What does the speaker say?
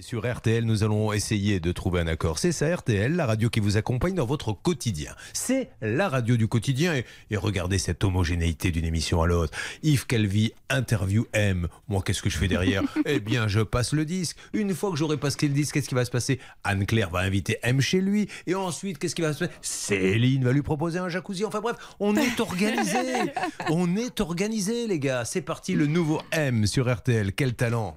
sur RTL, nous allons essayer de trouver un accord. C'est ça RTL, la radio qui vous accompagne dans votre quotidien. C'est la radio du quotidien et, regardez cette homogénéité d'une émission à l'autre. Yves Calvi interview M. Moi, qu'est-ce que je fais derrière Eh bien, je passe le disque. Une fois que j'aurai passé le disque, qu'est-ce qui va se passer? Anne-Claire va inviter M chez lui et ensuite, qu'est-ce qui va se passer? Céline va lui proposer un jacuzzi. Enfin bref, on est organisé. on est organisé, les gars. C'est parti, le nouveau M sur RTL. Quel talent